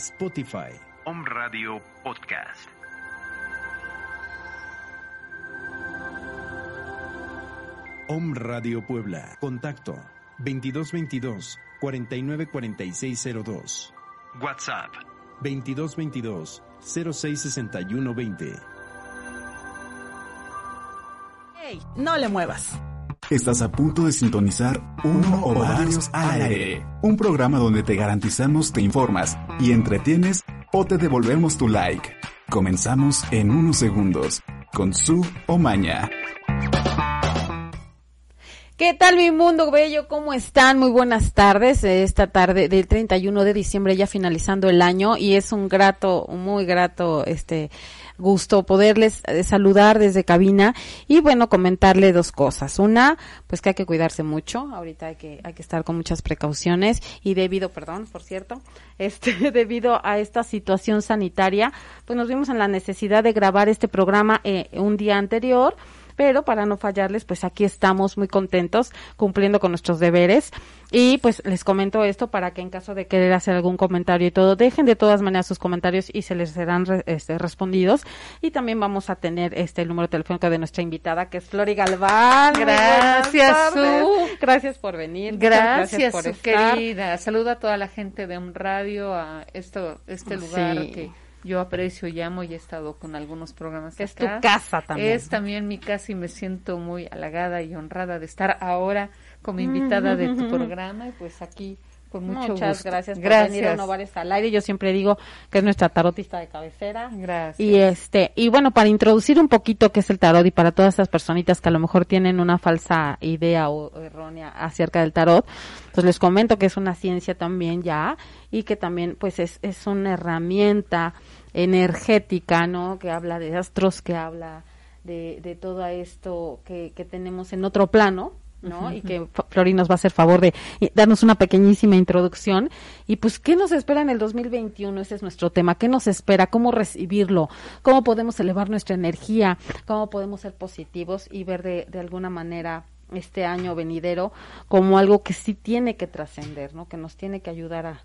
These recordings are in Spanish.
Spotify. Om Radio Podcast. Om Radio Puebla. Contacto 2222 494602. WhatsApp 2222 066120. Hey, no le muevas. Estás a punto de sintonizar uno o varios al aire. Un programa donde te garantizamos te informas y entretienes o te devolvemos tu like. Comenzamos en unos segundos con su o maña. ¿Qué tal mi mundo bello? ¿Cómo están? Muy buenas tardes. Esta tarde del 31 de diciembre ya finalizando el año y es un grato, muy grato este gusto poderles eh, saludar desde cabina y bueno, comentarle dos cosas. Una, pues que hay que cuidarse mucho, ahorita hay que, hay que estar con muchas precauciones y debido, perdón, por cierto, este, debido a esta situación sanitaria, pues nos vimos en la necesidad de grabar este programa eh, un día anterior pero para no fallarles, pues aquí estamos muy contentos cumpliendo con nuestros deberes. Y pues les comento esto para que en caso de querer hacer algún comentario y todo, dejen de todas maneras sus comentarios y se les serán este, respondidos. Y también vamos a tener este el número telefónico de nuestra invitada, que es Flori Galván. Gracias, Su. Gracias por venir. Gracias, por querida. Saluda a toda la gente de un radio, a esto, este lugar que yo aprecio y amo y he estado con algunos programas Es tu casa también. Es también mi casa y me siento muy halagada y honrada de estar ahora como invitada de tu programa y pues aquí con mucho Muchas gracias por gracias. venir a Novares al aire. Yo siempre digo que es nuestra tarotista de cabecera. Gracias. Y este, y bueno, para introducir un poquito qué es el tarot y para todas esas personitas que a lo mejor tienen una falsa idea o, o errónea acerca del tarot, pues les comento que es una ciencia también ya y que también pues es, es una herramienta energética, ¿no? Que habla de astros, que habla de, de todo esto que, que tenemos en otro plano, ¿no? Y que Flori nos va a hacer favor de darnos una pequeñísima introducción. Y pues, ¿qué nos espera en el 2021? Ese es nuestro tema. ¿Qué nos espera? ¿Cómo recibirlo? ¿Cómo podemos elevar nuestra energía? ¿Cómo podemos ser positivos y ver de, de alguna manera este año venidero como algo que sí tiene que trascender, ¿no? Que nos tiene que ayudar a,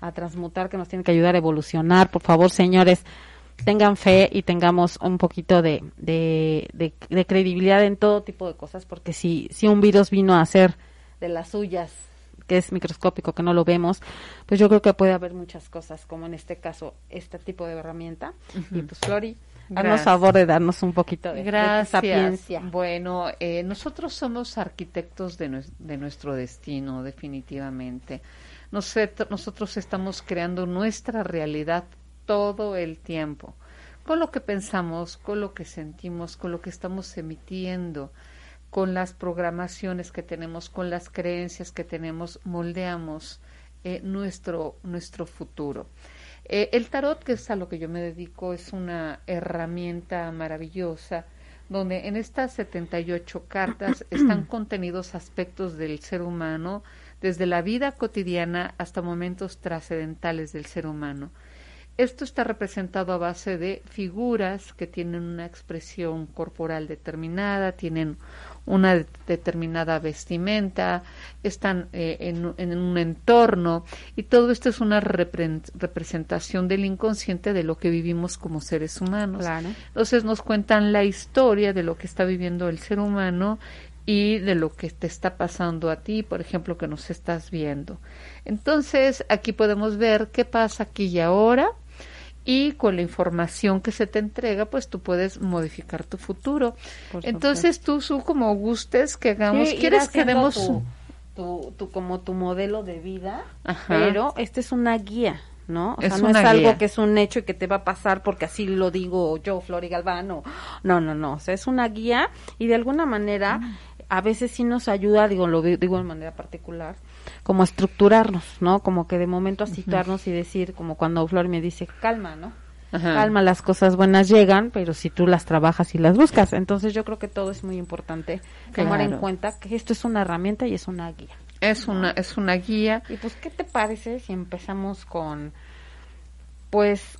a transmutar, que nos tiene que ayudar a evolucionar. Por favor, señores, tengan fe y tengamos un poquito de, de, de, de, credibilidad en todo tipo de cosas, porque si, si un virus vino a ser de las suyas, que es microscópico, que no lo vemos, pues yo creo que puede haber muchas cosas, como en este caso, este tipo de herramienta. Uh -huh. Y pues, Flori, haznos favor de darnos un poquito de, Gracias. de sapiencia. Bueno, eh, nosotros somos arquitectos de, de nuestro destino, definitivamente. Nosotros estamos creando nuestra realidad todo el tiempo, con lo que pensamos, con lo que sentimos, con lo que estamos emitiendo, con las programaciones que tenemos, con las creencias que tenemos, moldeamos eh, nuestro, nuestro futuro. Eh, el tarot, que es a lo que yo me dedico, es una herramienta maravillosa donde en estas 78 cartas están contenidos aspectos del ser humano, desde la vida cotidiana hasta momentos trascendentales del ser humano. Esto está representado a base de figuras que tienen una expresión corporal determinada, tienen una de determinada vestimenta, están eh, en, en, un entorno y todo esto es una repre representación del inconsciente de lo que vivimos como seres humanos. Claro. Entonces nos cuentan la historia de lo que está viviendo el ser humano y de lo que te está pasando a ti, por ejemplo, que nos estás viendo. Entonces, aquí podemos ver qué pasa aquí y ahora y con la información que se te entrega, pues tú puedes modificar tu futuro. Entonces, tú, su como gustes que hagamos, sí, ¿quieres que demos tu, tu, tu, como tu modelo de vida? Ajá. Pero esta es una guía. ¿no? O es sea, no es algo que es un hecho y que te va a pasar porque así lo digo yo, Flori Galván, o, no, no, no, o sea, es una guía y de alguna manera mm. a veces sí nos ayuda, digo, lo digo de manera particular, como estructurarnos, ¿no? Como que de momento a situarnos uh -huh. y decir, como cuando Flor me dice, calma, ¿no? Ajá. Calma, las cosas buenas llegan, pero si tú las trabajas y las buscas. Entonces yo creo que todo es muy importante claro. tomar en cuenta que esto es una herramienta y es una guía. Es una, es una guía. Y pues, ¿qué te parece si empezamos con, pues,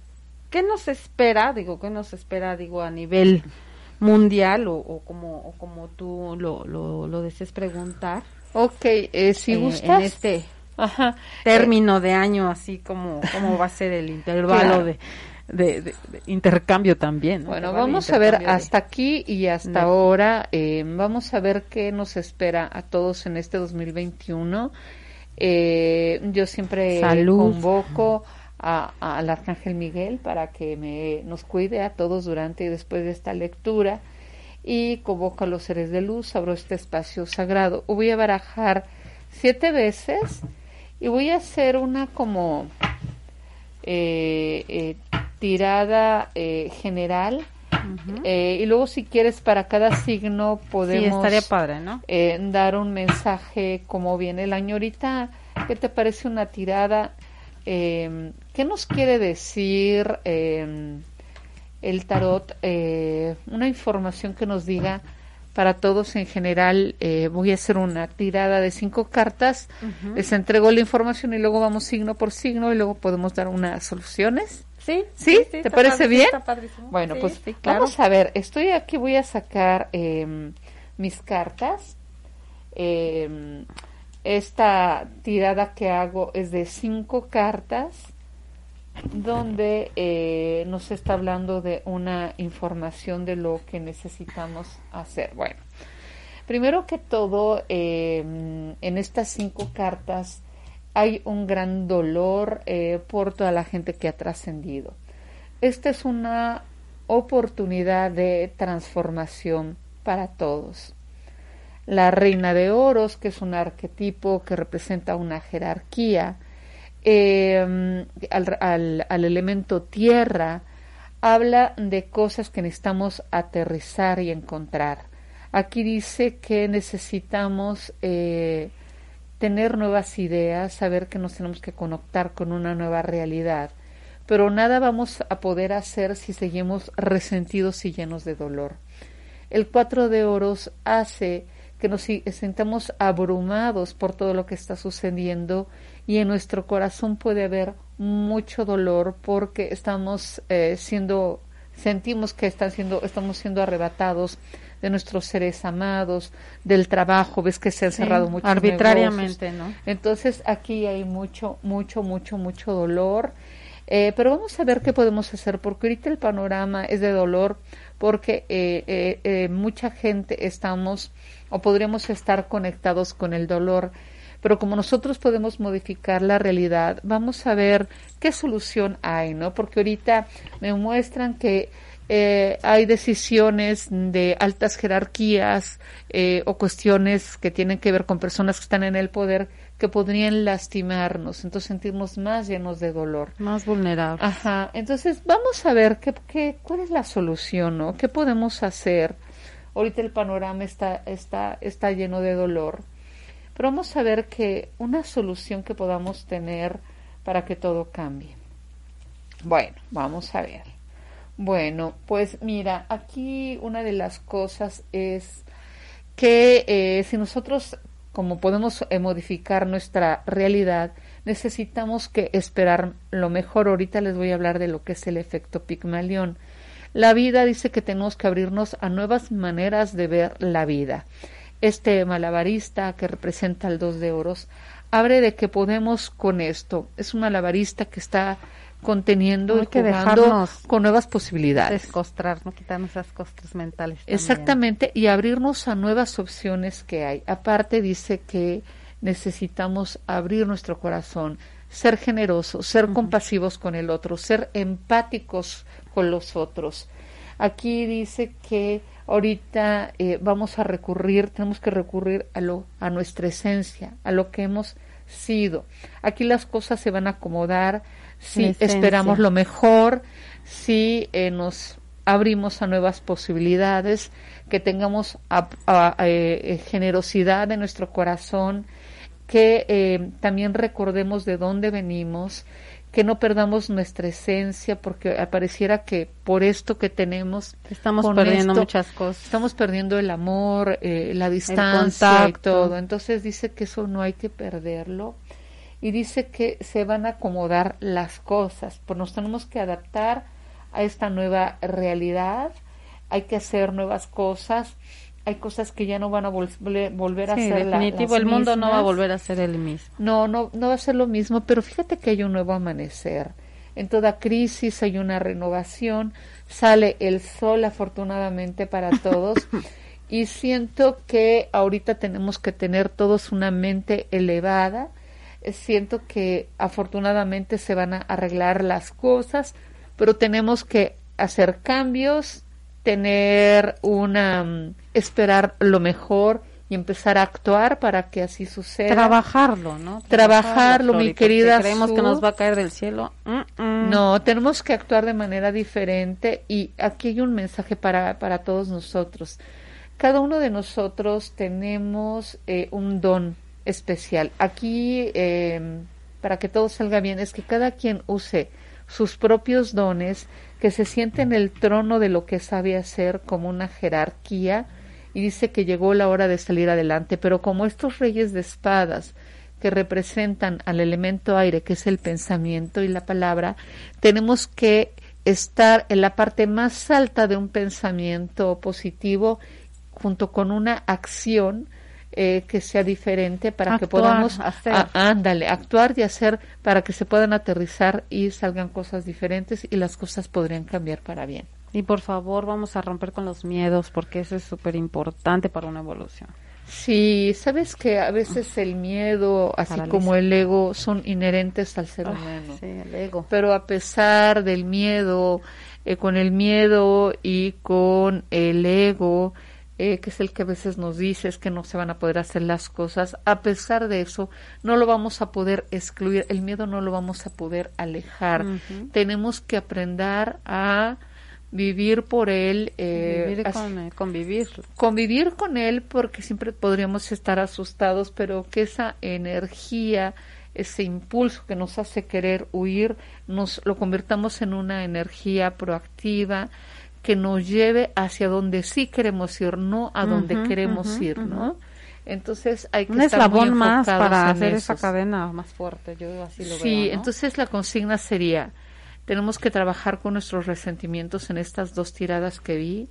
qué nos espera? Digo, ¿qué nos espera, digo, a nivel mundial o, o como, o como tú lo, lo, lo desees preguntar? Ok, eh, si eh, gustas. En este Ajá. término de año, así como cómo va a ser el intervalo Claro. de, de, de- de intercambio también. ¿no? Bueno, vamos a ver hasta aquí y hasta ahora. eh, vamos a ver qué nos espera a todos en este 2021. Eh, yo siempre Salud. convoco a- al Arcángel Miguel para que me, nos cuide a todos durante y después de esta lectura y convoco a los seres de luz, abro este espacio sagrado. Voy a barajar siete veces y voy a hacer una como eh, eh, tirada eh, general eh, y luego si quieres para cada signo Sí, podemos estaría padre, ¿no? eh, dar un mensaje como viene el año ahorita. ¿Qué te parece una tirada? ¿Qué nos quiere decir el tarot? Eh, una información que nos diga para todos en general. eh, voy a hacer una tirada de cinco cartas. Les entrego la información y luego vamos signo por signo y luego podemos dar unas soluciones. Sí, ¿Sí? ¿Te parece padre, bien? Bueno, Sí, pues sí, claro. vamos a ver. Estoy aquí, voy a sacar em, mis cartas. Em, esta tirada que hago es de cinco cartas, donde eh, nos está hablando de una información de lo que necesitamos hacer. Bueno, primero que todo, em, en estas cinco cartas hay un gran dolor eh, por toda la gente que ha trascendido. Esta es una oportunidad de transformación para todos. La reina de oros, que es un arquetipo que representa una jerarquía, eh, al, al- al elemento tierra, habla de cosas que necesitamos aterrizar y encontrar. Aquí dice que necesitamos eh, tener nuevas ideas, saber que nos tenemos que conectar con una nueva realidad, pero nada vamos a poder hacer si seguimos resentidos y llenos de dolor. El cuatro de oros hace que nos si- sintamos abrumados por todo lo que está sucediendo y en nuestro corazón puede haber mucho dolor porque estamos eh, siendo sentimos que están siendo estamos siendo arrebatados de nuestros seres amados, del trabajo, ves que se han Sí, cerrado muchos arbitrariamente, negocios. ¿no? Entonces aquí hay mucho, mucho, mucho, mucho dolor. Eh, pero vamos a ver qué podemos hacer, porque ahorita el panorama es de dolor, porque eh, eh, eh, mucha gente estamos o podríamos estar conectados con el dolor. Pero como nosotros podemos modificar la realidad, vamos a ver qué solución hay, ¿no? Porque ahorita me muestran que eh, hay decisiones de altas jerarquías eh, o cuestiones que tienen que ver con personas que están en el poder que podrían lastimarnos, entonces sentirnos más llenos de dolor. Más vulnerable. Ajá, entonces vamos a ver qué, qué, cuál es la solución, ¿no? ¿Qué podemos hacer? Ahorita el panorama está, está, está lleno de dolor, pero vamos a ver que una solución que podamos tener para que todo cambie. Bueno, vamos a ver. Bueno, pues mira, aquí una de las cosas es que eh, si nosotros, como podemos eh, modificar nuestra realidad, necesitamos que esperar lo mejor. Ahorita les voy a hablar de lo que es el efecto Pigmalión. La vida dice que tenemos que abrirnos a nuevas maneras de ver la vida. Este malabarista que representa el dos de oros abre de que podemos con esto. Es un malabarista que está conteniendo y que jugando dejarnos con nuevas posibilidades. Descostrar, no quitarnos esas costas mentales. también. Exactamente, y abrirnos a nuevas opciones que hay. Aparte dice que necesitamos abrir nuestro corazón, ser generosos, ser compasivos con el otro, ser empáticos con los otros. Aquí dice que ahorita eh, vamos a recurrir, tenemos que recurrir a lo, a nuestra esencia, a lo que hemos sido. Aquí las cosas se van a acomodar si esperamos lo mejor, si eh, nos abrimos a nuevas posibilidades, que tengamos a- a- eh, eh, generosidad en nuestro corazón, que eh, también recordemos de dónde venimos, que no perdamos nuestra esencia, porque pareciera que por esto que tenemos Estamos perdiendo esto, muchas cosas. Estamos perdiendo el amor, eh, la distancia y contacto. todo. Entonces dice que eso no hay que perderlo. Y dice que se van a acomodar las cosas, pues nos tenemos que adaptar a esta nueva realidad, hay que hacer nuevas cosas. Hay cosas que ya no van a volver, volver a Sí, ser la- definitivo, el mundo no va a volver a ser el mismo. No, no, no va a ser lo mismo, pero fíjate que hay un nuevo amanecer. En toda crisis hay una renovación, sale el sol afortunadamente para todos y siento que ahorita tenemos que tener todos una mente elevada. Siento que afortunadamente se van a arreglar las cosas, pero tenemos que hacer cambios, tener una mm, esperar lo mejor y empezar a actuar para que así suceda. Trabajarlo, ¿no? Trabajarlo, mi Flori, querida Creemos que nos va a caer del cielo. Mm, mm. No, tenemos que actuar de manera diferente y aquí hay un mensaje para, para todos nosotros. Cada uno de nosotros tenemos eh, un don especial. Aquí, eh, para que todo salga bien, es que cada quien use sus propios dones, que se siente en el trono de lo que sabe hacer como una jerarquía y dice que llegó la hora de salir adelante, pero como estos reyes de espadas que representan al elemento aire, que es el pensamiento y la palabra, tenemos que estar en la parte más alta de un pensamiento positivo junto con una acción eh, que sea diferente para que podamos hacer. a- ándale, actuar y hacer para que se puedan aterrizar y salgan cosas diferentes y las cosas podrían cambiar para bien. Y por favor, vamos a romper con los miedos, porque eso es súper importante para una evolución. Sí, sabes que a veces el miedo, así Paraliza. como el ego, son inherentes al ser Ah, humano. sí, el ego. Pero a pesar del miedo, eh, con el miedo y con el ego, eh, que es el que a veces nos dice es que no se van a poder hacer las cosas, a pesar de eso, no lo vamos a poder excluir, el miedo no lo vamos a poder alejar. Tenemos que aprender a vivir por él, eh, Vivir así- con, eh, convivir. convivir con él porque siempre podríamos estar asustados, pero que esa energía, ese impulso que nos hace querer huir, nos lo convirtamos en una energía proactiva que nos lleve hacia donde sí queremos ir, no a donde queremos ir, ¿no? Entonces hay que Un estar muy eslabón más para hacer esa cadena más fuerte. Yo así lo Sí, veo. ¿no? entonces la consigna sería, tenemos que trabajar con nuestros resentimientos en estas dos tiradas que vi.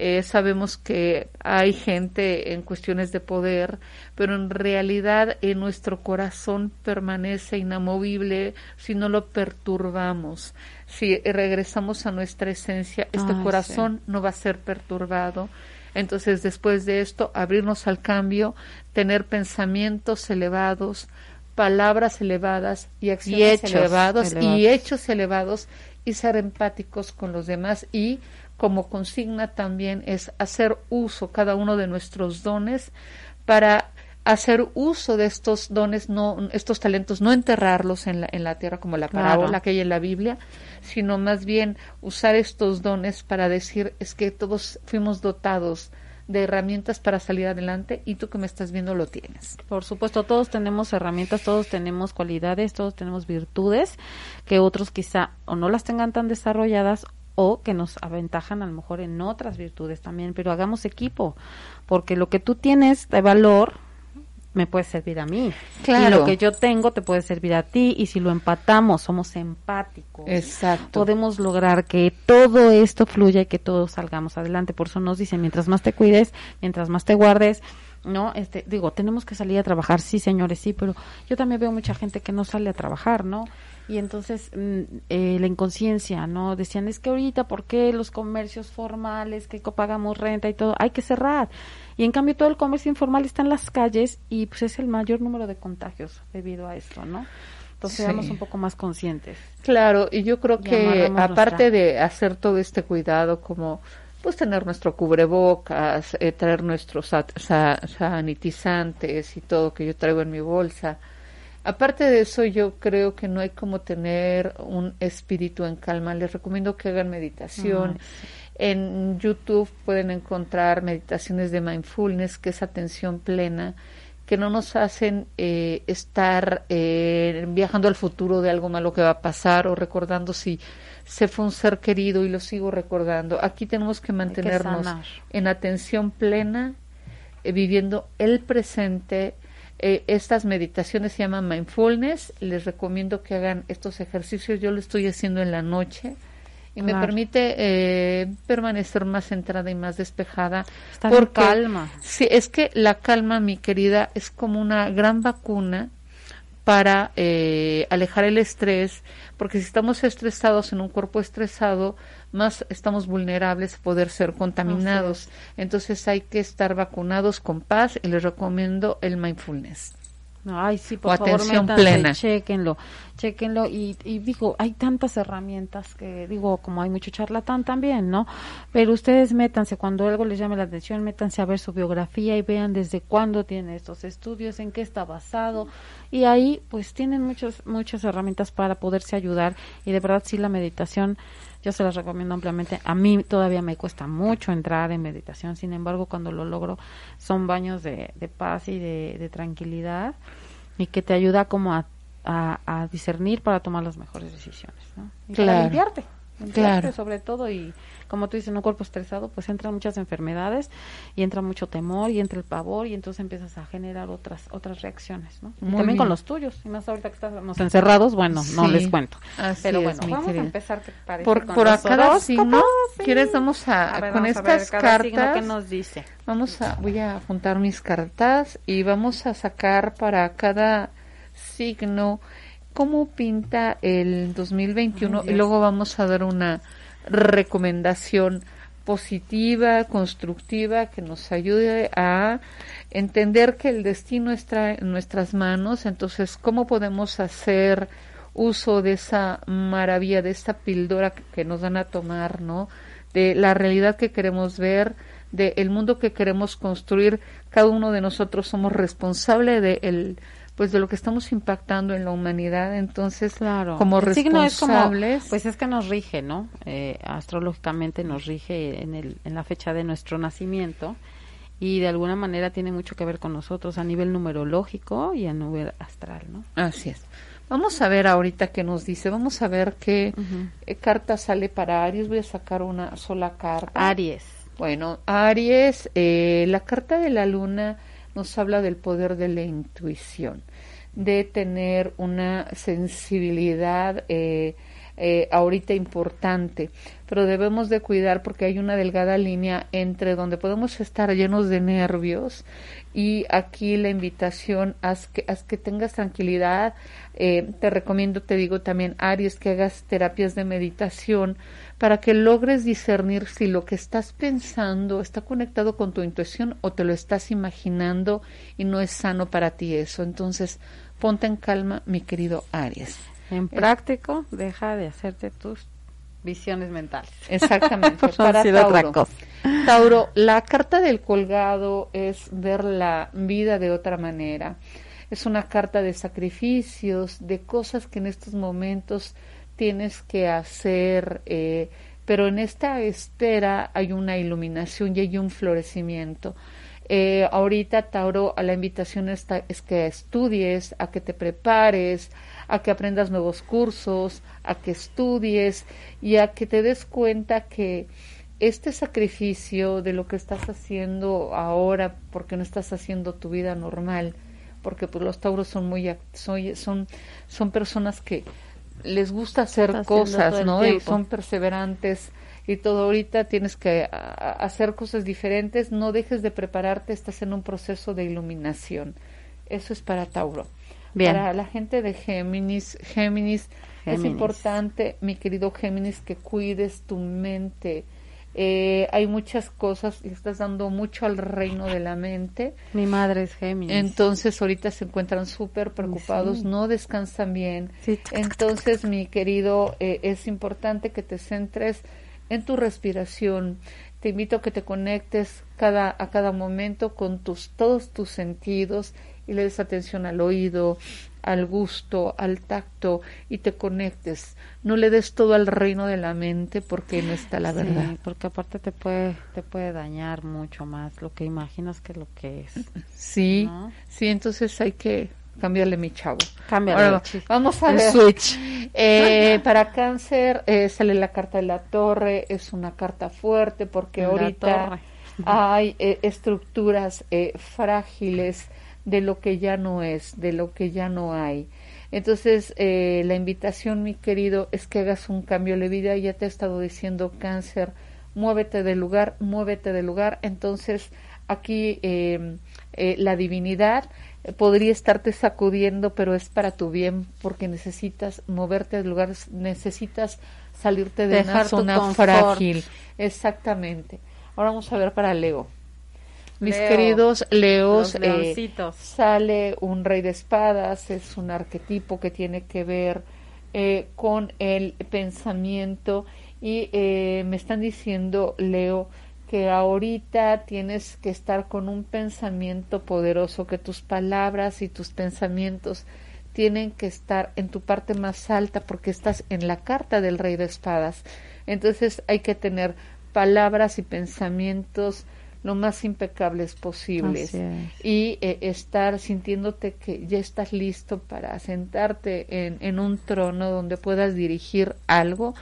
Eh, sabemos que hay gente en cuestiones de poder, pero en realidad en nuestro corazón permanece inamovible si no lo perturbamos. Si regresamos a nuestra esencia, este Ay, corazón no va a ser perturbado. Entonces, después de esto, abrirnos al cambio, tener pensamientos elevados, palabras elevadas y acciones hechos elevados y hechos elevados y ser empáticos con los demás. Y como consigna también es hacer uso cada uno de nuestros dones para hacer uso de estos dones, no estos talentos, no enterrarlos en la, en la tierra como la Claro. parábola que hay en la Biblia, sino más bien usar estos dones para decir es que todos fuimos dotados de herramientas para salir adelante y tú que me estás viendo lo tienes. Por supuesto, todos tenemos herramientas, todos tenemos cualidades, todos tenemos virtudes que otros quizá o no las tengan tan desarrolladas o que nos aventajan a lo mejor en otras virtudes también, pero hagamos equipo, porque lo que tú tienes de valor me puede servir a mí. Claro. Y lo que yo tengo te puede servir a ti y si lo empatamos, somos empáticos. Exacto. Podemos lograr que todo esto fluya y que todos salgamos adelante. Por eso nos dicen, mientras más te cuides, mientras más te guardes, ¿no? Este, digo, tenemos que salir a trabajar, sí, señores, sí, pero yo también veo mucha gente que no sale a trabajar, ¿no? Y entonces mm, eh, la inconsciencia, ¿no? Decían, es que ahorita, ¿por qué los comercios formales, que pagamos renta y todo, hay que cerrar? Y en cambio todo el comercio informal está en las calles y pues es el mayor número de contagios debido a esto, ¿no? Entonces Sí. seamos un poco más conscientes. Claro, y yo creo Y que aparte nuestra- de hacer todo este cuidado, como pues tener nuestro cubrebocas, eh, traer nuestros sa- sa- sanitizantes y todo que yo traigo en mi bolsa, aparte de eso yo creo que no hay como tener un espíritu en calma. Les recomiendo que hagan meditación. En YouTube pueden encontrar meditaciones de mindfulness, que es atención plena, que no nos hacen eh, estar eh, viajando al futuro de algo malo que va a pasar o recordando si se fue un ser querido y lo sigo recordando. Aquí tenemos que mantenernos en atención plena, eh, viviendo el presente. Eh, estas meditaciones se llaman mindfulness. Les recomiendo que hagan estos ejercicios. Yo lo estoy haciendo en la noche y me permite eh, permanecer más centrada y más despejada. En porque, calma. Sí, es que la calma, mi querida, es como una gran vacuna para eh, alejar el estrés, porque si estamos estresados en un cuerpo estresado, más estamos vulnerables a poder ser contaminados. Entonces hay que estar vacunados con paz y les recomiendo el mindfulness. Ay, sí, O por favor, atención métanse, plena. Chéquenlo, chéquenlo. Y, y digo, hay tantas herramientas que, digo, como hay mucho charlatán también, ¿no? Pero ustedes métanse, cuando algo les llame la atención, métanse a ver su biografía y vean desde cuándo tiene estos estudios, en qué está basado. Y ahí, pues, tienen muchas, muchas herramientas para poderse ayudar. Y de verdad, sí, la meditación, yo se las recomiendo ampliamente. A mí todavía me cuesta mucho entrar en meditación, sin embargo, cuando lo logro, son baños de, de paz y de, de tranquilidad y que te ayuda como a, a, a discernir para tomar las mejores decisiones, ¿no? Y para Claro. limpiarte, limpiarte Claro. sobre todo y como tú dices, en un cuerpo estresado, pues entran muchas enfermedades y entra mucho temor y entra el pavor y entonces empiezas a generar otras otras reacciones, ¿no? Muy también con los tuyos, y más ahorita que estamos encerrados, bueno, no les cuento. así Pero bueno, vamos a empezar, ¿qué te parece? Por, con por los cada signo, Sí. ¿quieres? Vamos a, A ver, con vamos a ver estas cartas. que nos dice. Vamos a, voy a juntar mis cartas y vamos a sacar para cada signo cómo pinta el 2021 Ay, y luego vamos a dar una recomendación positiva, constructiva, que nos ayude a entender que el destino está en nuestras manos, entonces cómo podemos hacer uso de esa maravilla, de esta píldora que, nos dan a tomar, ¿no? De la realidad que queremos ver, de el mundo que queremos construir, cada uno de nosotros somos responsable de el pues de lo que estamos impactando en la humanidad, entonces Claro. como El signo es como, responsables, pues es que nos rige, ¿no? Eh, astrológicamente nos rige en, el, en la fecha de nuestro nacimiento y de alguna manera tiene mucho que ver con nosotros a nivel numerológico y a nivel astral, ¿no? Así es. Vamos a ver ahorita qué nos dice. Vamos a ver qué carta sale para Aries. Voy a sacar una sola carta. Aries. Bueno, Aries, eh, la carta de la luna nos habla del poder de la intuición, de tener una sensibilidad eh, eh, ahorita importante, pero debemos de cuidar porque hay una delgada línea entre donde podemos estar llenos de nervios y aquí la invitación, haz que, que tengas tranquilidad, eh, te recomiendo, te digo también, Aries, que hagas terapias de meditación para que logres discernir si lo que estás pensando está conectado con tu intuición o te lo estás imaginando y no es sano para ti eso. Entonces, ponte en calma, mi querido Aries. En práctico, deja de hacerte tus visiones mentales. Exactamente, para sido otra Tauro. cosa. Tauro, la carta del colgado es ver la vida de otra manera. Es una carta de sacrificios, de cosas que en estos momentos tienes que hacer, eh, pero en esta espera hay una iluminación y hay un florecimiento. Eh, ahorita, Tauro, a la invitación está, es que estudies, a que te prepares, a que aprendas nuevos cursos, a que estudies y a que te des cuenta que este sacrificio de lo que estás haciendo ahora, porque no estás haciendo tu vida normal, porque pues los tauros son muy son son, son personas que les gusta hacer Está cosas, ¿no? Y son perseverantes y todo ahorita tienes que hacer cosas diferentes, no dejes de prepararte, estás en un proceso de iluminación. Eso es para Tauro. Bien. Para la gente de Géminis, Géminis, es importante, mi querido Géminis, que cuides tu mente. Eh, hay muchas cosas y estás dando mucho al reino de la mente. Mi madre es Géminis. Entonces ahorita se encuentran súper preocupados, Sí. no descansan bien. Sí. Entonces, mi querido, eh, es importante que te centres en tu respiración. Te invito a que te conectes cada, a cada momento con tus, todos tus sentidos y le des atención al oído, al gusto, al tacto y te conectes. No le des todo al reino de la mente porque no está la Sí, verdad. porque aparte te puede, te puede dañar mucho más lo que imaginas que lo que es. Sí, ¿No? sí, entonces hay que cambiarle mi chavo. Cámbiale chip. vamos a El ver. switch. Eh, para cáncer eh, sale la carta de la torre, es una carta fuerte porque La ahorita torre. hay eh, estructuras eh, frágiles de lo que ya no es, de lo que ya no hay. Entonces, la invitación, mi querido, es que hagas un cambio de vida. Ya te he estado diciendo cáncer, muévete del lugar, muévete del lugar. Entonces, aquí la divinidad podría estarte sacudiendo, pero es para tu bien, porque necesitas moverte del lugar, necesitas salirte de Dejar una zona confort. frágil. Exactamente. Ahora vamos a ver para Leo. Mis Leo. queridos Leos, eh, sale un rey de espadas, es un arquetipo que tiene que ver eh, con el pensamiento y eh, me están diciendo, Leo, que ahorita tienes que estar con un pensamiento poderoso, que tus palabras y tus pensamientos tienen que estar en tu parte más alta porque estás en la carta del rey de espadas. Entonces hay que tener palabras y pensamientos lo más impecables posibles es. y eh, estar sintiéndote que ya estás listo para sentarte en, en un trono donde puedas dirigir algo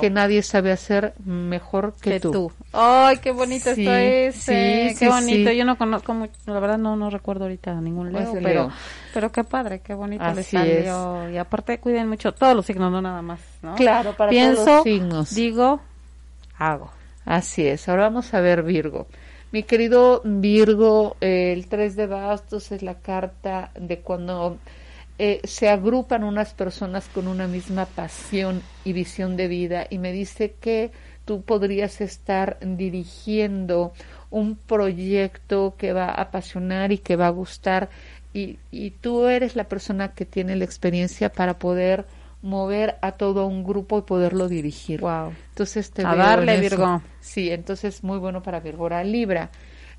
que nadie sabe hacer mejor que, que tú. tú. Ay, qué bonito Sí, está ese. sí, qué sí, bonito. sí. Yo no conozco mucho, la verdad no no recuerdo ahorita ningún Pues Leo, pero Leo. pero qué padre, qué bonito le Así salió. Y aparte cuiden mucho todos los signos, no nada más, ¿no? Claro, para Pienso, todos los signos. digo, hago. Así es. Ahora vamos a ver Virgo. Mi querido Virgo, eh, el 3 de bastos es la carta de cuando eh, se agrupan unas personas con una misma pasión y visión de vida y me dice que tú podrías estar dirigiendo un proyecto que va a apasionar y que va a gustar y, y tú eres la persona que tiene la experiencia para poder mover a todo un grupo y poderlo dirigir. Wow. Entonces te A veo darle, en. Virgo. Sí, entonces muy bueno para Virgo. Ahora, Libra.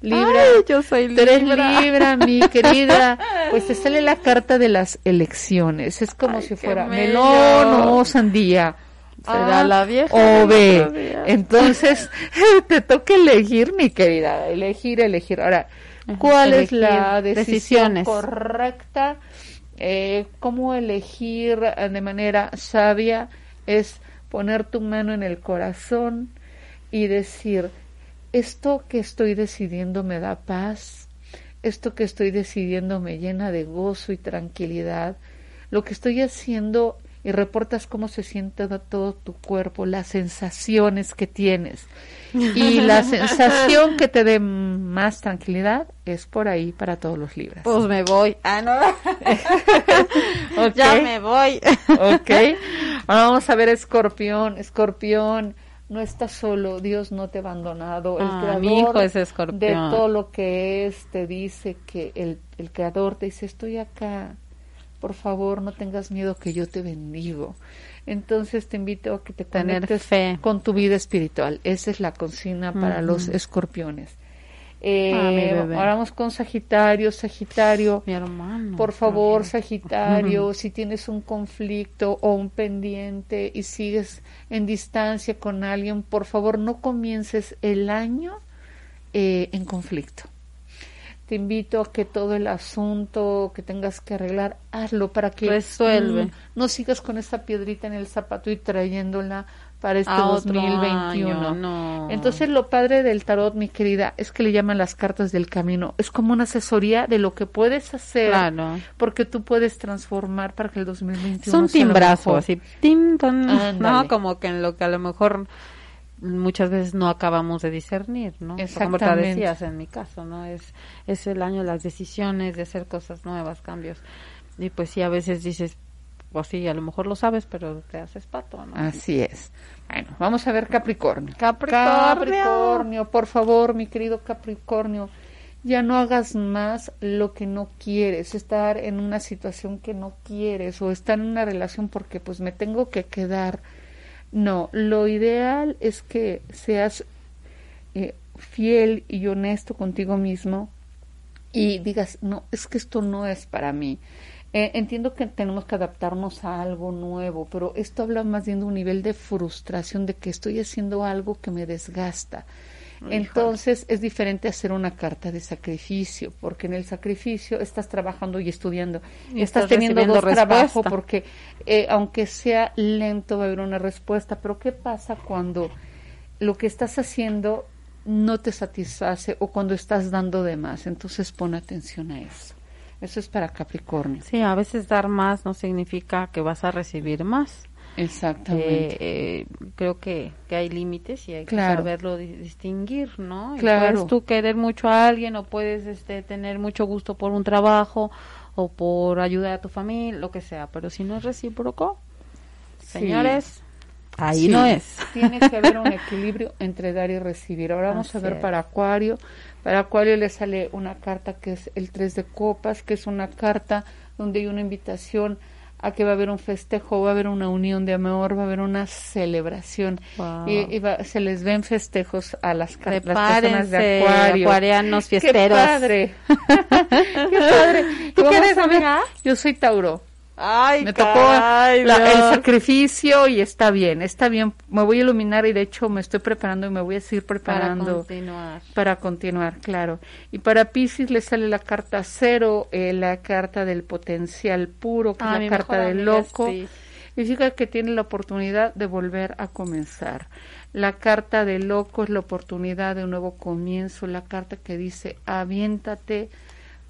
Libra. Ay, yo soy Tú eres Libra. Libra, mi querida. Pues te sale la carta de las elecciones. Es como Ay, si fuera melón o sandía. Será Ah, la vieja o B. Entonces, te toca elegir, mi querida. Elegir, elegir. Ahora, ¿cuál es la decisión decisiones. correcta? Eh, ¿Cómo elegir eh, de manera sabia? Es poner tu mano en el corazón y decir, esto que estoy decidiendo me da paz, esto que estoy decidiendo me llena de gozo y tranquilidad, lo que estoy haciendo y reportas cómo se siente to- todo tu cuerpo, las sensaciones que tienes. Y la sensación que te dé más tranquilidad es por ahí para todos los libros. Pues me voy. Ah, no. Ya me voy. Ok. Ahora vamos a ver Escorpión. Escorpión, no estás solo. Dios no te ha abandonado. El Ah, creador mi hijo es Escorpión. de todo lo que es te dice que el, el creador te dice estoy acá. Por favor, no tengas miedo que yo te bendigo. Entonces te invito a que te Tener conectes fe. con tu vida espiritual. Esa es la consigna para los escorpiones. Eh, Ah, ahora vamos con Sagitario. Sagitario, Mi hermano. por favor. Sagitario, si tienes un conflicto o un pendiente y sigues en distancia con alguien, por favor, no comiences el año eh, en conflicto. Te invito a que todo el asunto que tengas que arreglar, hazlo para que Resuelve. mm, no sigas con esa piedrita en el zapato y trayéndola para este A otro 2021. año, no. Entonces, lo padre del tarot, mi querida, es que le llaman las cartas del camino. Es como una asesoría de lo que puedes hacer, Claro. porque tú puedes transformar para que el 2021 Es un sea lo timbrazo, mejor. así, tin, ton, no, como que en lo que a lo mejor muchas veces no acabamos de discernir, ¿no? Como te decías en mi caso, ¿no? Es, es el año de las decisiones, de hacer cosas nuevas, cambios. Y pues sí, a veces dices, pues sí, a lo mejor lo sabes, pero te haces pato, ¿no? Así es. Bueno, vamos a ver Capricornio. Capricornio. Capricornio, por favor, mi querido Capricornio, ya no hagas más lo que no quieres, estar en una situación que no quieres o estar en una relación porque pues me tengo que quedar. No, lo ideal es que seas eh, fiel y honesto contigo mismo y digas, no, es que esto no es para mí. Eh, entiendo que tenemos que adaptarnos a algo nuevo, pero esto habla más bien de un nivel de frustración, de que estoy haciendo algo que me desgasta. Entonces es diferente hacer una carta de sacrificio, porque en el sacrificio estás trabajando y estudiando, Y estás estás teniendo dos trabajos, porque eh, aunque sea lento va a haber una respuesta, pero ¿qué pasa cuando lo que estás haciendo no te satisface o cuando estás dando de más? Entonces pon atención a eso. Eso es para Capricornio. Sí, a veces dar más no significa que vas a recibir más. Exactamente. Eh, eh, creo que, que hay límites y hay Claro. que saberlo di- distinguir, ¿no? Y Claro. puedes tú querer mucho a alguien o puedes este, tener mucho gusto por un trabajo o por ayudar a tu familia, lo que sea, pero si no es recíproco, Sí. señores, ahí Sí, no es. Tiene que haber un equilibrio entre dar y recibir. Ahora vamos a Así ver es. para Acuario. Para Acuario le sale una carta que es el tres de copas, que es una carta donde hay una invitación a que va a haber un festejo, va a haber una unión de amor, va a haber una celebración. Wow. Y, y va- se les ven festejos a las, las personas de Acuario. acuarianos ¡Qué fiesteros. padre! ¡Qué padre! ¿Tú qué eres? Yo soy Tauro. Ay, Me tocó caray, la- el sacrificio y está bien, está bien. Me voy a iluminar y de hecho me estoy preparando y me voy a seguir para preparando continuar. para continuar, claro. Y para Pisces le sale la carta cero, eh, la carta del potencial puro, que Ah, es mi la carta del loco. Piscis. Y fíjate que tiene la oportunidad de volver a comenzar. La carta del loco es la oportunidad de un nuevo comienzo. La carta que dice, aviéntate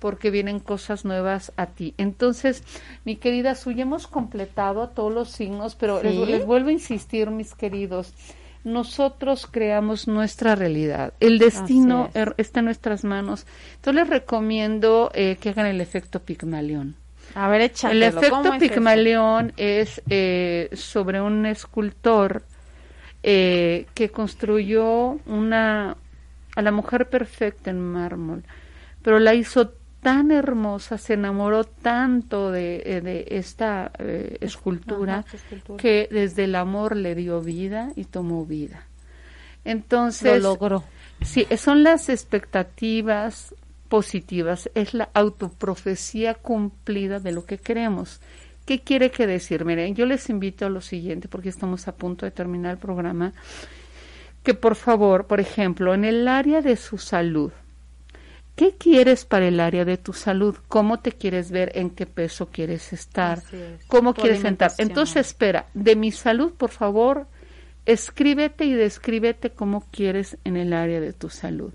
porque vienen cosas nuevas a ti. Entonces, mi querida Suya, hemos completado a todos los signos, pero les, ¿Sí? les vuelvo a insistir, mis queridos, nosotros creamos nuestra realidad. El destino es. er- está en nuestras manos. Entonces, les recomiendo eh, que hagan el efecto Pigmalión. A ver, El efecto ¿cómo es? Pigmalión es eh, sobre un escultor eh, que construyó una a la mujer perfecta en mármol, pero la hizo tan hermosa, se enamoró tanto de, eh, de esta eh, escultura Ajá, esta escultura. que desde el amor le dio vida y tomó vida. Lo Entonces, logró. Sí, son las expectativas positivas, es la autoprofecía cumplida de lo que queremos. ¿Qué quiere que decir? Miren, yo les invito a lo siguiente, porque estamos a punto de terminar el programa, que por favor, por ejemplo, en el área de su salud, ¿qué quieres para el área de tu salud? ¿Cómo te quieres ver? ¿En qué peso quieres estar? Es. ¿Cómo Tu quieres sentar? Entonces, espera, de mi salud, por favor, escríbete y descríbete cómo quieres en el área de tu salud.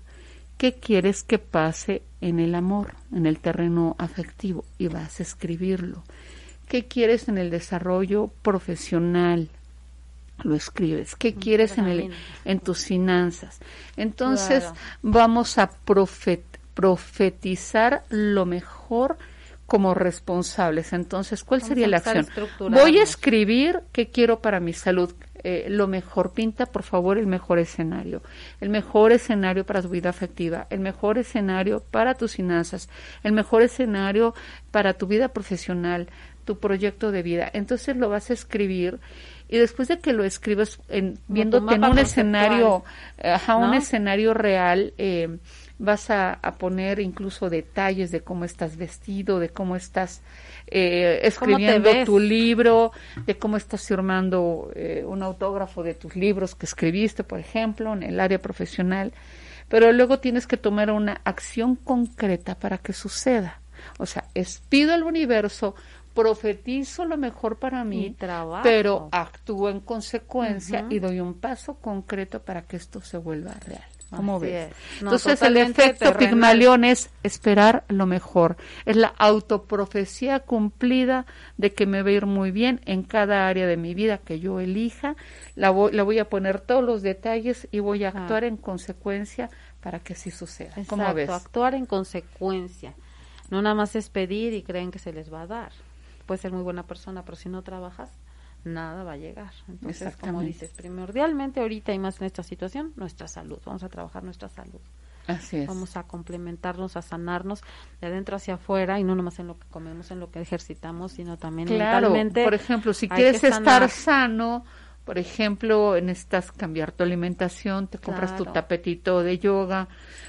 ¿Qué quieres que pase en el amor, en el terreno afectivo? Y vas a escribirlo. ¿Qué quieres en el desarrollo profesional? Lo escribes. ¿Qué quieres en, el, en tus finanzas? Entonces, Claro. vamos a profet- profetizar lo mejor como responsables. Entonces, ¿cuál Vamos sería la acción? Voy a escribir qué quiero para mi salud. Eh, lo mejor, pinta por favor el mejor escenario. El mejor escenario para tu vida afectiva, el mejor escenario para tus finanzas, el mejor escenario para tu vida profesional, tu proyecto de vida. Entonces lo vas a escribir y después de que lo escribas en, viéndote en un conceptual, escenario, ajá, un escenario real, eh, vas a, a poner incluso detalles de cómo estás vestido, de cómo estás eh, ¿Cómo te escribiendo tu libro, de cómo estás firmando eh, un autógrafo de tus libros que escribiste, por ejemplo, en el área profesional. Pero luego tienes que tomar una acción concreta para que suceda. O sea, es pido al universo, profetizo lo mejor para mí, pero actúo en consecuencia y doy un paso concreto para que esto se vuelva real. ¿Cómo ves? No, Entonces el efecto terrenal. Pigmalión es esperar lo mejor. Es la autoprofecía cumplida de que me va a ir muy bien en cada área de mi vida que yo elija. La voy, la voy a poner todos los detalles y voy a Ajá. actuar en consecuencia para que así suceda. ¿Cómo ves? actuar en consecuencia. No nada más es pedir y creen que se les va a dar. Puedes ser muy buena persona, pero si no trabajas, nada va a llegar. Entonces, como dices, primordialmente ahorita y más en esta situación, nuestra salud. Vamos a trabajar nuestra salud. Así es. Vamos a complementarnos, a sanarnos de adentro hacia afuera y no nomás en lo que comemos, en lo que ejercitamos, sino también Claro, mentalmente. por ejemplo, si quieres estar sano, por ejemplo, necesitas cambiar tu alimentación, te compras tu tapetito de yoga,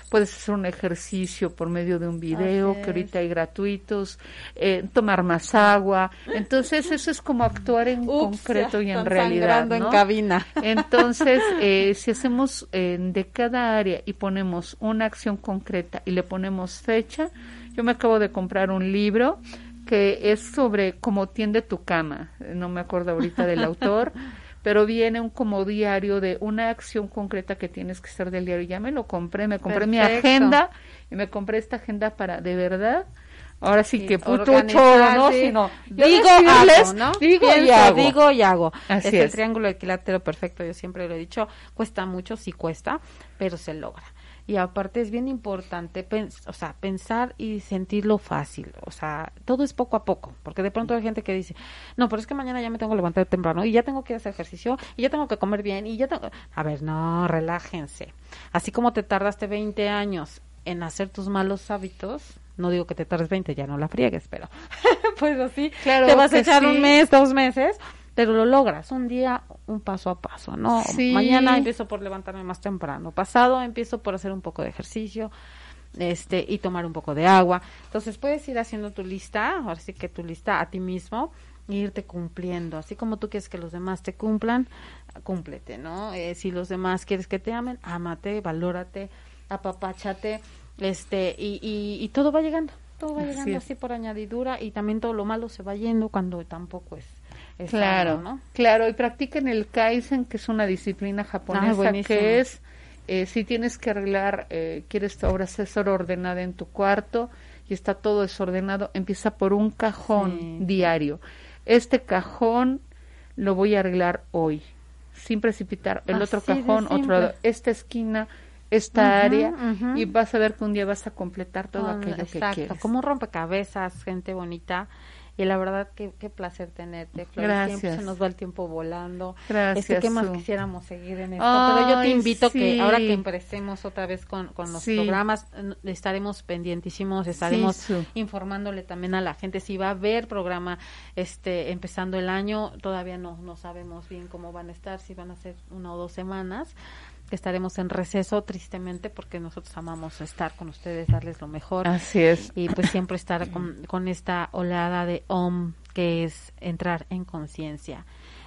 puedes hacer un ejercicio por medio de un video que ahorita hay gratuitos, eh, tomar más agua. Entonces, eso es como actuar en Ups, concreto y en realidad. ¿no? en cabina. Entonces, eh, si hacemos eh, de cada área y ponemos una acción concreta y le ponemos fecha, yo me acabo de comprar un libro que es sobre cómo tiende tu cama. No me acuerdo ahorita del autor, pero viene un como diario de una acción concreta que tienes que hacer del diario. Ya me lo compré, me compré mi agenda y me compré esta agenda para de verdad Ahora sí que puto choro, ¿no? Sino, digo, hago, ¿no? digo y hago. digo y hago. Así es. triángulo equilátero perfecto, yo siempre lo he dicho, cuesta mucho, sí cuesta, pero se logra. Y aparte es bien importante, o sea, pensar y sentirlo fácil. O sea, todo es poco a poco. Porque de pronto hay gente que dice, no, pero es que mañana ya me tengo que levantar temprano y ya tengo que hacer ejercicio y ya tengo que comer bien y ya tengo... A ver, no, relájense. Así como te tardaste 20 años en hacer tus malos hábitos, no digo que te tardes 20, ya no la friegues, pero pues así, Claro te vas a echar sí. un mes, dos meses, pero lo logras, un día, un paso a paso, ¿no? Sí. Mañana empiezo por levantarme más temprano, pasado empiezo por hacer un poco de ejercicio, este, y tomar un poco de agua. Entonces puedes ir haciendo tu lista, ahora sí que tu lista a ti mismo, e irte cumpliendo, así como tú quieres que los demás te cumplan, cúmplete, ¿no? Eh, si los demás quieres que te amen, ámate, valórate, apapáchate, este, y, y, y todo va llegando, todo va Así llegando es. así por añadidura y también todo lo malo se va yendo cuando tampoco es, Claro, claro, y practiquen el Kaizen, que es una disciplina japonesa, buenísimo. que es, eh, si tienes que arreglar, eh, quieres ahora ser ordenada en tu cuarto y está todo desordenado, empieza por un cajón Sí. diario. Este cajón lo voy a arreglar hoy, sin precipitar. El otro Así cajón, otro lado, esta esquina, esta área, y vas a ver que un día vas a completar todo aquello que exacto, quieres. como rompecabezas, gente bonita. Y la verdad, qué, qué placer tenerte, Flor. Siempre Gracias. se nos va el tiempo volando. Gracias, Este, ¿Qué más Su. quisiéramos seguir en esto? Pero yo te invito que sí. ahora que empecemos otra vez con, con los Sí. programas, estaremos pendientísimos, estaremos informándole también a la gente si va a haber programa este empezando el año. Todavía no, no sabemos bien cómo van a estar, si van a ser una o dos semanas que estaremos en receso tristemente porque nosotros amamos estar con ustedes, darles lo mejor Así es. y pues siempre estar con, con esta oleada de OM que es entrar en conciencia.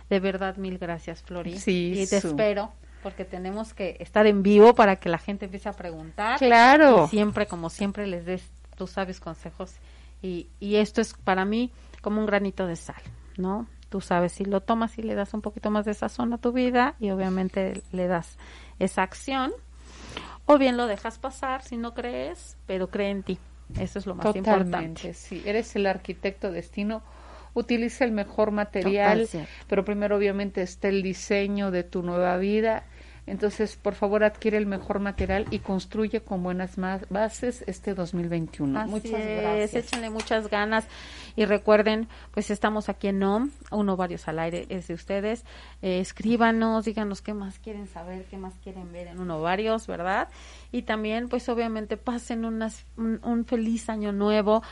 De verdad, mil gracias, Flori. Sí, y te Su. espero porque tenemos que estar en vivo para que la gente empiece a preguntar. Claro. Y siempre, como siempre, les des tus sabios consejos. Y, y esto es para mí como un granito de sal, ¿no? Tú sabes, si lo tomas y le das un poquito más de sazón a tu vida y obviamente le das esa acción, o bien lo dejas pasar si no crees, pero cree en ti. Eso es lo más Totalmente, importante. sí. Eres el arquitecto destino. Utiliza el mejor material, Total, pero primero obviamente está el diseño de tu nueva vida. Entonces, por favor, adquiere el mejor material y construye con buenas bases este 2021. Así Muchas es, gracias. échenle muchas ganas y recuerden, pues estamos aquí en NOM, uno varios al aire es de ustedes. Eh, escríbanos, díganos qué más quieren saber, qué más quieren ver en uno varios, ¿verdad? Y también, pues obviamente pasen unas, un, un feliz año nuevo,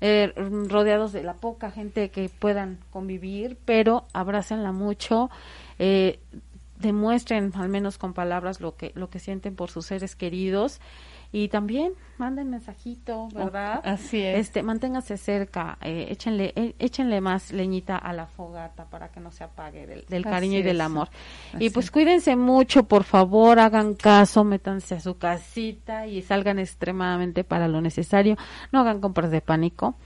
eh, rodeados de la poca gente que puedan convivir, pero abrácenla mucho. Eh, demuestren al menos con palabras lo que lo que sienten por sus seres queridos y también manden mensajito, ¿verdad? Así es. Este, manténgase cerca, eh, échenle eh, échenle más leñita a la fogata para que no se apague del, del cariño y del amor. Así Y pues es. cuídense mucho, por favor, hagan caso, métanse a su casita y salgan extremadamente para lo necesario. No hagan compras de pánico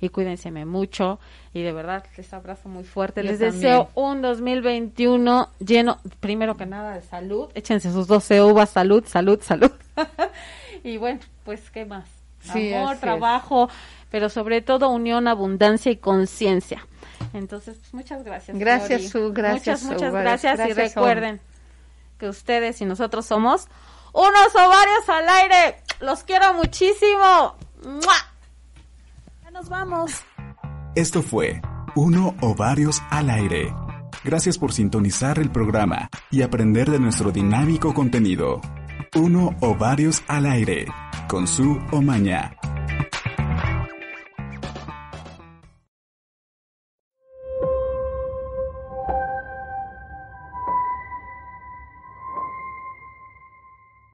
y cuídense mucho y de verdad les abrazo muy fuerte. Yo les también. deseo un 2021 lleno, primero que nada, de salud. Échense sus 12 uvas, salud, salud, salud. y bueno, pues, ¿qué más? Sí, Amor, es. trabajo, pero sobre todo unión, abundancia y conciencia. Entonces, pues, muchas gracias. Gracias. Su, gracias, Muchas, muchas gracias, gracias. y recuerden que ustedes y nosotros somos unos ovarios al aire. Los quiero muchísimo. ¡Mua! Nos vamos. Esto fue Uno o Varios al Aire. Gracias por sintonizar el programa y aprender de nuestro dinámico contenido. Uno o Varios al Aire, con su Omaña.